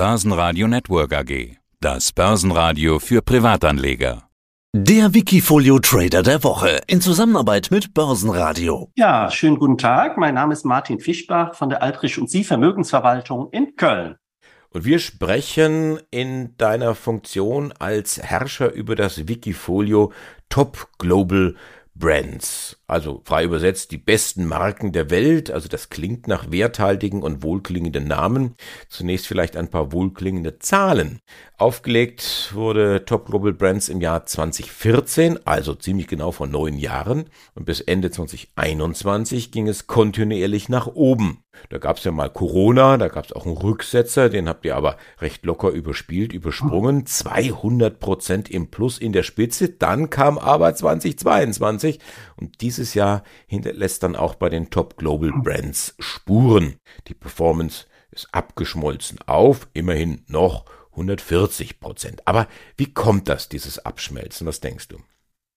Börsenradio Network AG. Das Börsenradio für Privatanleger. Der Wikifolio Trader der Woche in Zusammenarbeit mit Börsenradio. Ja, schönen guten Tag. Mein Name ist Martin Fischbach von der Altrich und Sie Vermögensverwaltung in Köln. Und wir sprechen in deiner Funktion als Herrscher über das Wikifolio Top Global Brands. Also frei übersetzt die besten Marken der Welt. Also das klingt nach werthaltigen und wohlklingenden Namen. Zunächst vielleicht ein paar wohlklingende Zahlen. Aufgelegt wurde Top Global Brands im Jahr 2014, also ziemlich genau vor neun Jahren. Und bis Ende 2021 ging es kontinuierlich nach oben. Da gab es ja mal Corona, da gab es auch einen Rücksetzer, den habt ihr aber recht locker überspielt, übersprungen. 200 Prozent im Plus in der Spitze. Dann kam aber 2022 und diese dieses Jahr hinterlässt dann auch bei den Top Global Brands Spuren. Die Performance ist abgeschmolzen auf immerhin noch 140 Prozent. Aber wie kommt das, dieses Abschmelzen? Was denkst du?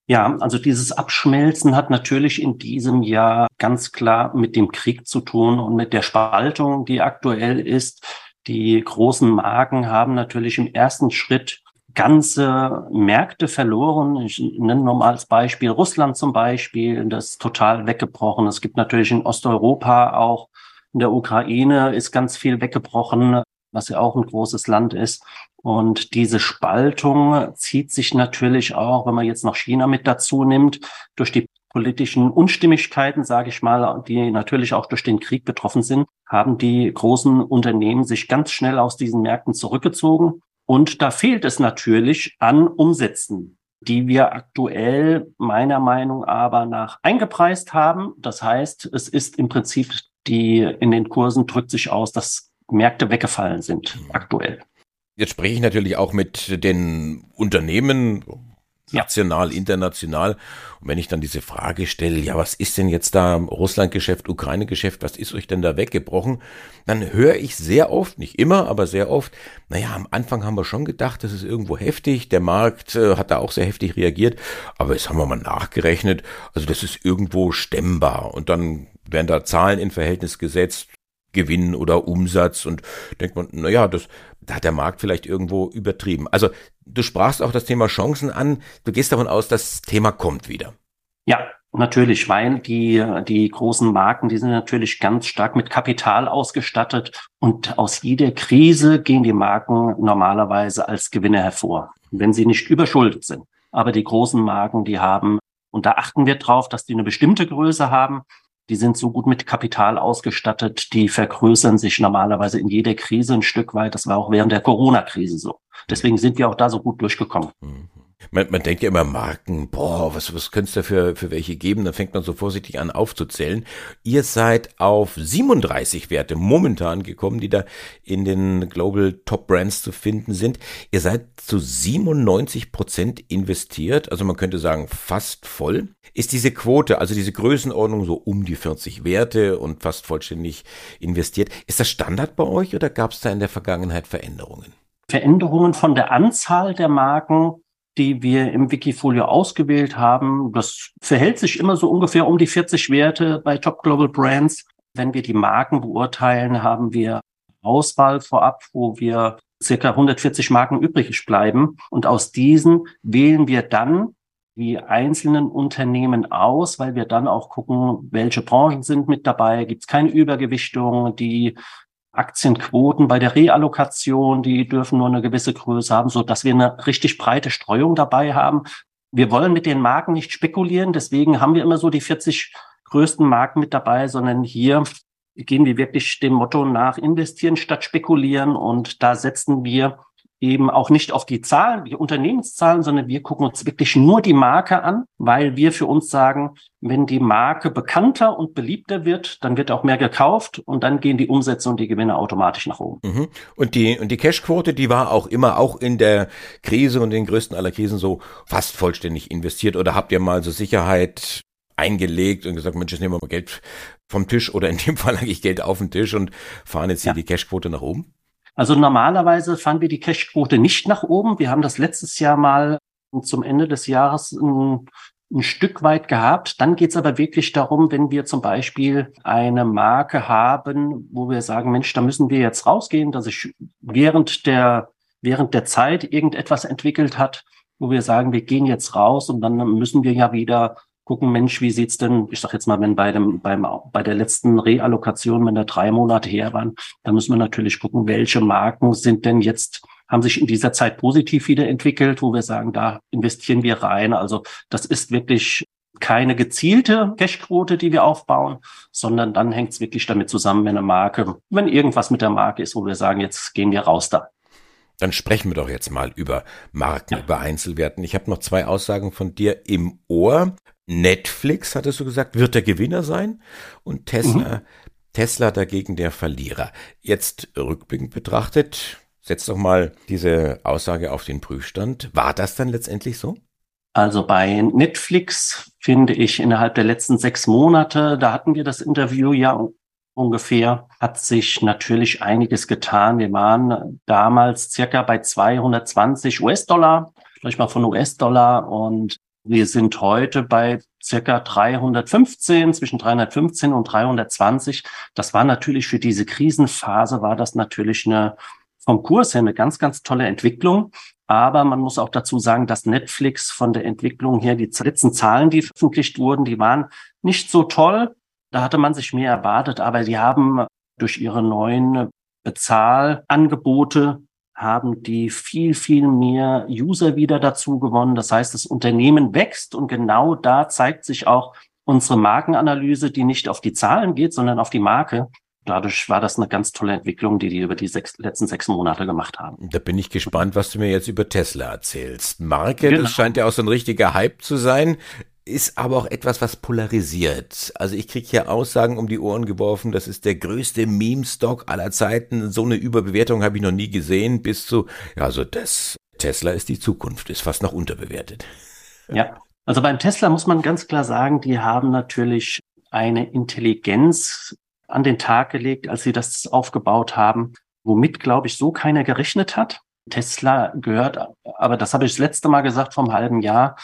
Ja, also dieses Abschmelzen hat natürlich in diesem Jahr ganz klar mit dem Krieg zu tun und mit der Spaltung, die aktuell ist. Die großen Marken haben natürlich im ersten Schritt ganze Märkte verloren. Ich nenne nur mal als Beispiel Russland zum Beispiel, das ist total weggebrochen. Es gibt natürlich in Osteuropa auch, in der Ukraine ist ganz viel weggebrochen, was ja auch ein großes Land ist. Und diese Spaltung zieht sich natürlich auch, wenn man jetzt noch China mit dazu nimmt, durch die politischen Unstimmigkeiten, sage ich mal, die natürlich auch durch den Krieg betroffen sind, haben die großen Unternehmen sich ganz schnell aus diesen Märkten zurückgezogen und da fehlt es natürlich an Umsätzen, die wir aktuell meiner Meinung aber nach eingepreist haben. Das heißt, es ist im Prinzip die in den Kursen drückt sich aus, dass Märkte weggefallen sind mhm. aktuell. Jetzt spreche ich natürlich auch mit den Unternehmen, national, ja. international. Und wenn ich dann diese Frage stelle, ja, was ist denn jetzt da Russland-Geschäft, Ukraine-Geschäft, was ist euch denn da weggebrochen? Dann höre ich sehr oft, nicht immer, aber sehr oft, naja, am Anfang haben wir schon gedacht, das ist irgendwo heftig, der Markt äh, hat da auch sehr heftig reagiert, aber jetzt haben wir mal nachgerechnet, also das ist irgendwo stemmbar. Und dann werden da Zahlen in Verhältnis gesetzt, Gewinn oder Umsatz und denkt man, na ja, das da hat der Markt vielleicht irgendwo übertrieben. Also du sprachst auch das Thema Chancen an. Du gehst davon aus, das Thema kommt wieder. Ja, natürlich, weil die, die großen Marken, die sind natürlich ganz stark mit Kapital ausgestattet und aus jeder Krise gehen die Marken normalerweise als Gewinner hervor, wenn sie nicht überschuldet sind. Aber die großen Marken, die haben, und da achten wir drauf, dass die eine bestimmte Größe haben, die sind so gut mit Kapital ausgestattet, die vergrößern sich normalerweise in jeder Krise ein Stück weit. Das war auch während der Corona-Krise so. Deswegen sind wir auch da so gut durchgekommen. Mhm. Man, man denkt ja immer Marken, boah, was, was könnte es da für, für welche geben? Dann fängt man so vorsichtig an aufzuzählen. Ihr seid auf 37 Werte momentan gekommen, die da in den Global Top Brands zu finden sind. Ihr seid zu 97 Prozent investiert, also man könnte sagen fast voll. Ist diese Quote, also diese Größenordnung so um die 40 Werte und fast vollständig investiert, ist das Standard bei euch oder gab es da in der Vergangenheit Veränderungen? Veränderungen von der Anzahl der Marken, die wir im Wikifolio ausgewählt haben. Das verhält sich immer so ungefähr um die 40 Werte bei Top Global Brands. Wenn wir die Marken beurteilen, haben wir Auswahl vorab, wo wir circa 140 Marken übrig bleiben. Und aus diesen wählen wir dann die einzelnen Unternehmen aus, weil wir dann auch gucken, welche Branchen sind mit dabei, gibt es keine Übergewichtung, die Aktienquoten bei der Reallokation, die dürfen nur eine gewisse Größe haben, so dass wir eine richtig breite Streuung dabei haben. Wir wollen mit den Marken nicht spekulieren, deswegen haben wir immer so die 40 größten Marken mit dabei, sondern hier gehen wir wirklich dem Motto nach investieren statt spekulieren und da setzen wir eben auch nicht auf die Zahlen, die Unternehmenszahlen, sondern wir gucken uns wirklich nur die Marke an, weil wir für uns sagen, wenn die Marke bekannter und beliebter wird, dann wird auch mehr gekauft und dann gehen die Umsätze und die Gewinne automatisch nach oben. Mhm. Und die, und die Cashquote, die war auch immer, auch in der Krise und den größten aller Krisen so fast vollständig investiert oder habt ihr mal so Sicherheit eingelegt und gesagt, Mensch, jetzt nehmen wir mal Geld vom Tisch oder in dem Fall eigentlich Geld auf den Tisch und fahren jetzt hier ja. die Cashquote nach oben? Also normalerweise fahren wir die Cashquote nicht nach oben. Wir haben das letztes Jahr mal zum Ende des Jahres ein, ein Stück weit gehabt. Dann geht es aber wirklich darum, wenn wir zum Beispiel eine Marke haben, wo wir sagen, Mensch, da müssen wir jetzt rausgehen, dass sich während der, während der Zeit irgendetwas entwickelt hat, wo wir sagen, wir gehen jetzt raus und dann müssen wir ja wieder gucken, Mensch, wie sieht's denn, ich sag jetzt mal, wenn bei dem, beim, bei der letzten Reallokation, wenn da drei Monate her waren, dann müssen wir natürlich gucken, welche Marken sind denn jetzt haben sich in dieser Zeit positiv wieder entwickelt, wo wir sagen, da investieren wir rein. Also das ist wirklich keine gezielte Cashquote, die wir aufbauen, sondern dann hängt es wirklich damit zusammen, wenn eine Marke, wenn irgendwas mit der Marke ist, wo wir sagen, jetzt gehen wir raus da. Dann sprechen wir doch jetzt mal über Marken, ja. über Einzelwerten. Ich habe noch zwei Aussagen von dir im Ohr. Netflix, hattest du gesagt, wird der Gewinner sein und Tesla, mhm. Tesla dagegen der Verlierer. Jetzt rückblickend betrachtet, Setz doch mal diese Aussage auf den Prüfstand. War das dann letztendlich so? Also bei Netflix finde ich innerhalb der letzten sechs Monate, da hatten wir das Interview ja ungefähr, hat sich natürlich einiges getan. Wir waren damals circa bei 220 US-Dollar, vielleicht mal von US-Dollar und wir sind heute bei circa 315, zwischen 315 und 320. Das war natürlich für diese Krisenphase, war das natürlich eine vom Kurs her eine ganz, ganz tolle Entwicklung. Aber man muss auch dazu sagen, dass Netflix von der Entwicklung her, die letzten Zahlen, die veröffentlicht wurden, die waren nicht so toll. Da hatte man sich mehr erwartet, aber die haben durch ihre neuen Bezahlangebote haben die viel, viel mehr User wieder dazu gewonnen. Das heißt, das Unternehmen wächst und genau da zeigt sich auch unsere Markenanalyse, die nicht auf die Zahlen geht, sondern auf die Marke dadurch war das eine ganz tolle Entwicklung, die die über die sechs, letzten sechs Monate gemacht haben. Da bin ich gespannt, was du mir jetzt über Tesla erzählst. Marke, genau. das scheint ja auch so ein richtiger Hype zu sein ist aber auch etwas, was polarisiert. Also ich kriege hier Aussagen um die Ohren geworfen, das ist der größte Meme-Stock aller Zeiten. So eine Überbewertung habe ich noch nie gesehen, bis zu, ja, also das Tesla ist die Zukunft, ist fast noch unterbewertet. Ja, also beim Tesla muss man ganz klar sagen, die haben natürlich eine Intelligenz an den Tag gelegt, als sie das aufgebaut haben, womit, glaube ich, so keiner gerechnet hat. Tesla gehört, aber das habe ich das letzte Mal gesagt vom halben Jahr,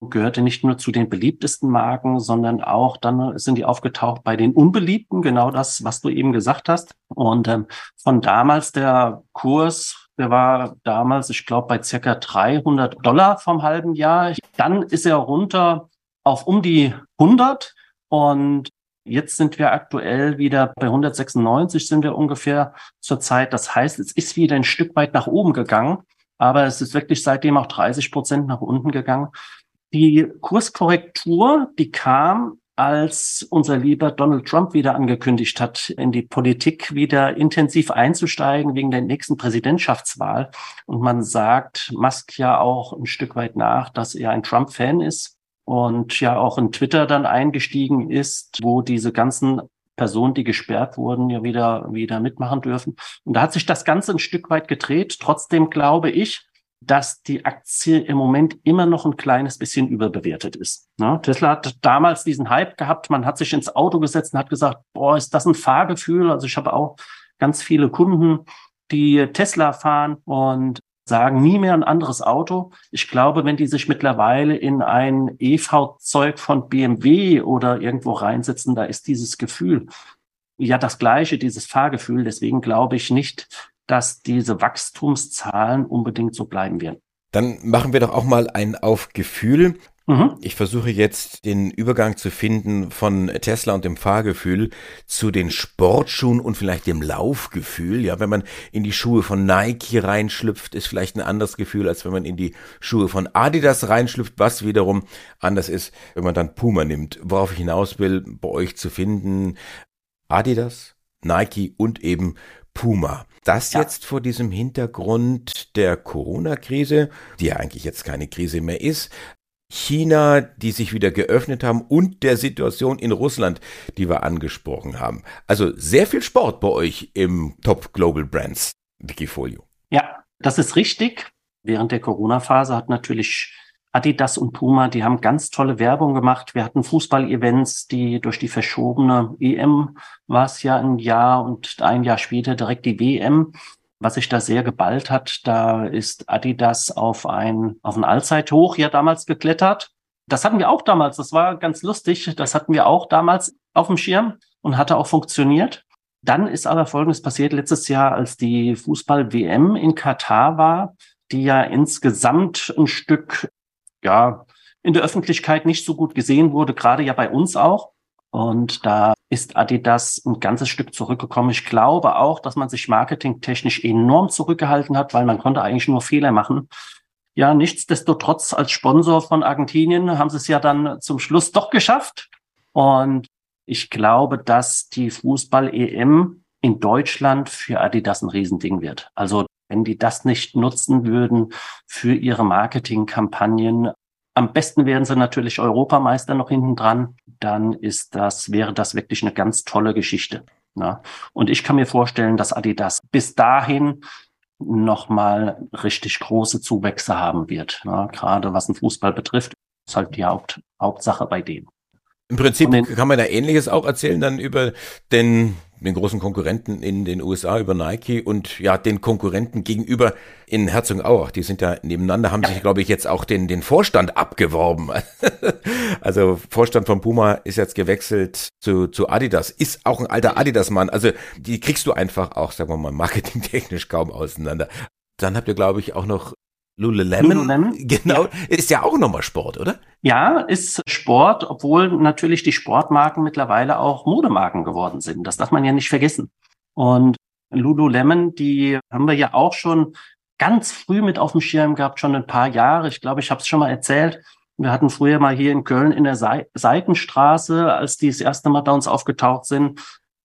gehörte nicht nur zu den beliebtesten Marken, sondern auch dann sind die aufgetaucht bei den unbeliebten, genau das, was du eben gesagt hast. Und ähm, von damals der Kurs, der war damals, ich glaube, bei circa 300 Dollar vom halben Jahr. Dann ist er runter auf um die 100 und Jetzt sind wir aktuell wieder bei 196 sind wir ungefähr zurzeit. Das heißt, es ist wieder ein Stück weit nach oben gegangen, aber es ist wirklich seitdem auch 30 Prozent nach unten gegangen. Die Kurskorrektur, die kam, als unser lieber Donald Trump wieder angekündigt hat, in die Politik wieder intensiv einzusteigen wegen der nächsten Präsidentschaftswahl. Und man sagt Musk ja auch ein Stück weit nach, dass er ein Trump-Fan ist und ja auch in Twitter dann eingestiegen ist, wo diese ganzen Personen, die gesperrt wurden, ja wieder, wieder mitmachen dürfen. Und da hat sich das Ganze ein Stück weit gedreht. Trotzdem glaube ich, dass die Aktie im Moment immer noch ein kleines bisschen überbewertet ist. Ja, Tesla hat damals diesen Hype gehabt, man hat sich ins Auto gesetzt und hat gesagt, boah, ist das ein Fahrgefühl? Also ich habe auch ganz viele Kunden, die Tesla fahren und sagen nie mehr ein anderes Auto. Ich glaube, wenn die sich mittlerweile in ein E-Fahrzeug von BMW oder irgendwo reinsetzen, da ist dieses Gefühl ja das gleiche, dieses Fahrgefühl. Deswegen glaube ich nicht, dass diese Wachstumszahlen unbedingt so bleiben werden. Dann machen wir doch auch mal ein auf Gefühl. Mhm. Ich versuche jetzt den Übergang zu finden von Tesla und dem Fahrgefühl zu den Sportschuhen und vielleicht dem Laufgefühl. Ja, wenn man in die Schuhe von Nike reinschlüpft, ist vielleicht ein anderes Gefühl, als wenn man in die Schuhe von Adidas reinschlüpft, was wiederum anders ist, wenn man dann Puma nimmt. Worauf ich hinaus will, bei euch zu finden, Adidas, Nike und eben Puma. Das ja. jetzt vor diesem Hintergrund der Corona-Krise, die ja eigentlich jetzt keine Krise mehr ist, China, die sich wieder geöffnet haben und der Situation in Russland, die wir angesprochen haben. Also sehr viel Sport bei euch im Top Global Brands Wikifolio. Ja, das ist richtig. Während der Corona-Phase hat natürlich Adidas und Puma, die haben ganz tolle Werbung gemacht. Wir hatten Fußball-Events, die durch die verschobene EM war es ja ein Jahr und ein Jahr später direkt die WM was sich da sehr geballt hat, da ist Adidas auf ein, auf ein Allzeithoch ja damals geklettert. Das hatten wir auch damals. Das war ganz lustig. Das hatten wir auch damals auf dem Schirm und hatte auch funktioniert. Dann ist aber Folgendes passiert letztes Jahr, als die Fußball-WM in Katar war, die ja insgesamt ein Stück, ja, in der Öffentlichkeit nicht so gut gesehen wurde, gerade ja bei uns auch. Und da ist Adidas ein ganzes Stück zurückgekommen. Ich glaube auch, dass man sich marketingtechnisch enorm zurückgehalten hat, weil man konnte eigentlich nur Fehler machen. Ja, nichtsdestotrotz als Sponsor von Argentinien haben sie es ja dann zum Schluss doch geschafft. Und ich glaube, dass die Fußball-EM in Deutschland für Adidas ein Riesending wird. Also wenn die das nicht nutzen würden für ihre Marketingkampagnen, am besten wären sie natürlich Europameister noch hinten dran. Dann ist das, wäre das wirklich eine ganz tolle Geschichte. Ne? Und ich kann mir vorstellen, dass Adidas bis dahin nochmal richtig große Zuwächse haben wird. Ne? Gerade was den Fußball betrifft, ist halt die Haupt, Hauptsache bei denen. Im Prinzip kann man da Ähnliches auch erzählen dann über den, den großen Konkurrenten in den USA, über Nike und ja, den Konkurrenten gegenüber in Herzogenaurach. Die sind ja nebeneinander, haben sich, glaube ich, jetzt auch den, den Vorstand abgeworben. also Vorstand von Puma ist jetzt gewechselt zu, zu Adidas, ist auch ein alter Adidas-Mann. Also die kriegst du einfach auch, sagen wir mal, marketingtechnisch kaum auseinander. Dann habt ihr, glaube ich, auch noch Lululemon. Lululemon. Genau. Ja. Ist ja auch nochmal Sport, oder? Ja, ist Sport, obwohl natürlich die Sportmarken mittlerweile auch Modemarken geworden sind. Das darf man ja nicht vergessen. Und Lululemon, die haben wir ja auch schon ganz früh mit auf dem Schirm gehabt, schon ein paar Jahre. Ich glaube, ich habe es schon mal erzählt. Wir hatten früher mal hier in Köln in der Seitenstraße, als die das erste Mal bei uns aufgetaucht sind,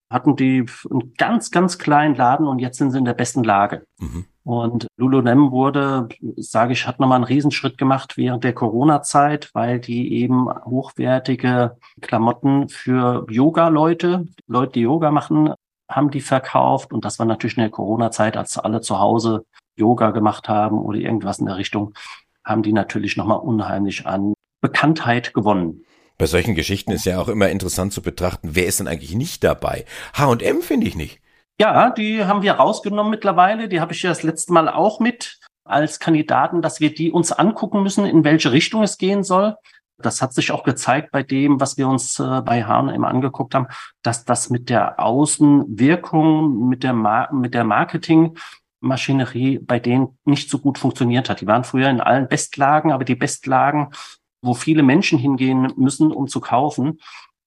hatten die einen ganz, ganz kleinen Laden und jetzt sind sie in der besten Lage. Mhm. Und Lululemon wurde, sage ich, hat nochmal einen Riesenschritt gemacht während der Corona-Zeit, weil die eben hochwertige Klamotten für Yoga-Leute, Leute, die Yoga machen, haben die verkauft. Und das war natürlich in der Corona-Zeit, als alle zu Hause Yoga gemacht haben oder irgendwas in der Richtung, haben die natürlich nochmal unheimlich an Bekanntheit gewonnen. Bei solchen Geschichten ist ja auch immer interessant zu betrachten, wer ist denn eigentlich nicht dabei? H&M finde ich nicht. Ja, die haben wir rausgenommen mittlerweile. Die habe ich ja das letzte Mal auch mit als Kandidaten, dass wir die uns angucken müssen, in welche Richtung es gehen soll. Das hat sich auch gezeigt bei dem, was wir uns äh, bei H&M angeguckt haben, dass das mit der Außenwirkung, mit der, Mar mit der Marketingmaschinerie bei denen nicht so gut funktioniert hat. Die waren früher in allen Bestlagen, aber die Bestlagen, wo viele Menschen hingehen müssen, um zu kaufen,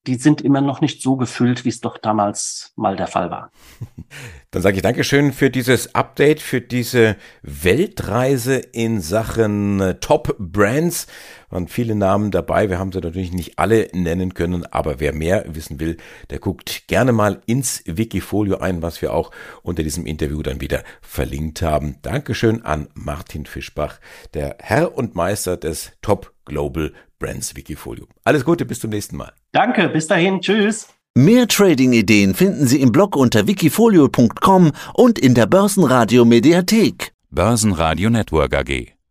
die sind immer noch nicht so gefüllt, wie es doch damals mal der Fall war. Dann sage ich Dankeschön für dieses Update, für diese Weltreise in Sachen äh, Top Brands. Waren viele Namen dabei. Wir haben sie natürlich nicht alle nennen können, aber wer mehr wissen will, der guckt gerne mal ins Wikifolio ein, was wir auch unter diesem Interview dann wieder verlinkt haben. Dankeschön an Martin Fischbach, der Herr und Meister des Top Global Brands Wikifolio. Alles Gute, bis zum nächsten Mal. Danke, bis dahin, tschüss. Mehr Trading-Ideen finden Sie im Blog unter wikifolio.com und in der Börsenradio Mediathek. Börsenradio Network AG.